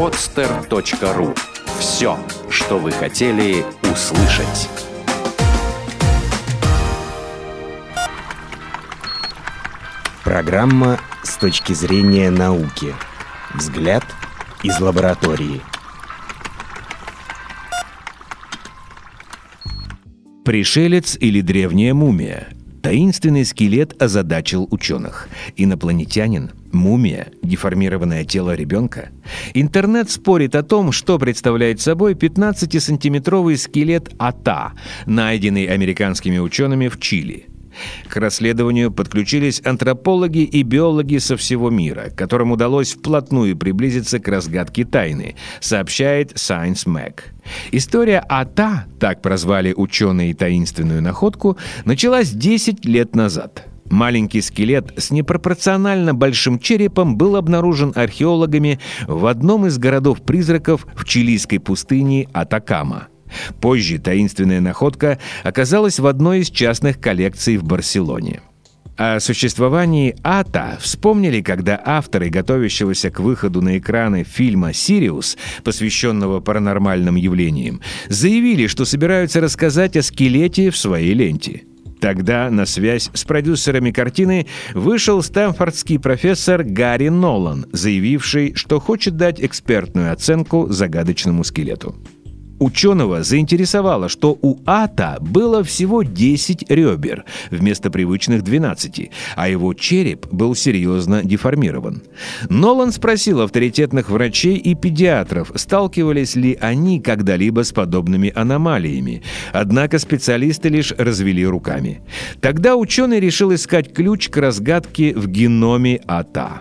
podster.ru Все, что вы хотели услышать. Программа с точки зрения науки. Взгляд из лаборатории. Пришелец или древняя мумия – Таинственный скелет озадачил ученых. Инопланетянин, мумия, деформированное тело ребенка. Интернет спорит о том, что представляет собой 15-сантиметровый скелет АТА, найденный американскими учеными в Чили – к расследованию подключились антропологи и биологи со всего мира, которым удалось вплотную приблизиться к разгадке тайны, сообщает Science Mag. История АТА, так прозвали ученые таинственную находку, началась 10 лет назад. Маленький скелет с непропорционально большим черепом был обнаружен археологами в одном из городов-призраков в чилийской пустыне Атакама – Позже таинственная находка оказалась в одной из частных коллекций в Барселоне. О существовании АТА вспомнили, когда авторы готовящегося к выходу на экраны фильма «Сириус», посвященного паранормальным явлениям, заявили, что собираются рассказать о скелете в своей ленте. Тогда на связь с продюсерами картины вышел стэнфордский профессор Гарри Нолан, заявивший, что хочет дать экспертную оценку загадочному скелету. Ученого заинтересовало, что у ата было всего 10 ребер вместо привычных 12, а его череп был серьезно деформирован. Нолан спросил авторитетных врачей и педиатров, сталкивались ли они когда-либо с подобными аномалиями. Однако специалисты лишь развели руками. Тогда ученый решил искать ключ к разгадке в геноме ата.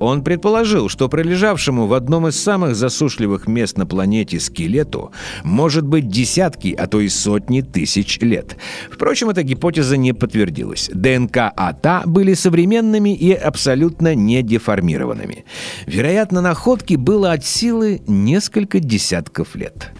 Он предположил, что пролежавшему в одном из самых засушливых мест на планете скелету может быть десятки, а то и сотни тысяч лет. Впрочем, эта гипотеза не подтвердилась. ДНК АТА были современными и абсолютно не деформированными. Вероятно, находки было от силы несколько десятков лет.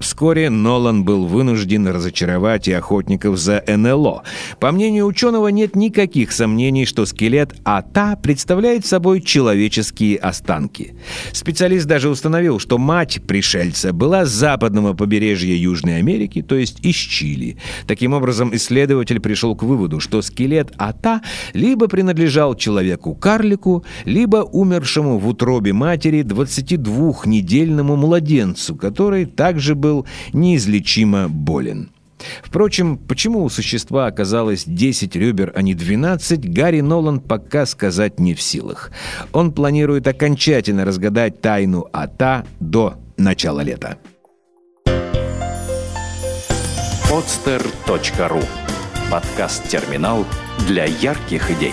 Вскоре Нолан был вынужден разочаровать и охотников за НЛО. По мнению ученого, нет никаких сомнений, что скелет АТА представляет собой человеческие останки. Специалист даже установил, что мать пришельца была с западного побережья Южной Америки, то есть из Чили. Таким образом, исследователь пришел к выводу, что скелет АТА либо принадлежал человеку-карлику, либо умершему в утробе матери 22-недельному младенцу, который также был был неизлечимо болен. Впрочем, почему у существа оказалось 10 ребер, а не 12, Гарри Нолан пока сказать не в силах. Он планирует окончательно разгадать тайну АТА до начала лета. podster.ru Подкаст-терминал для ярких идей.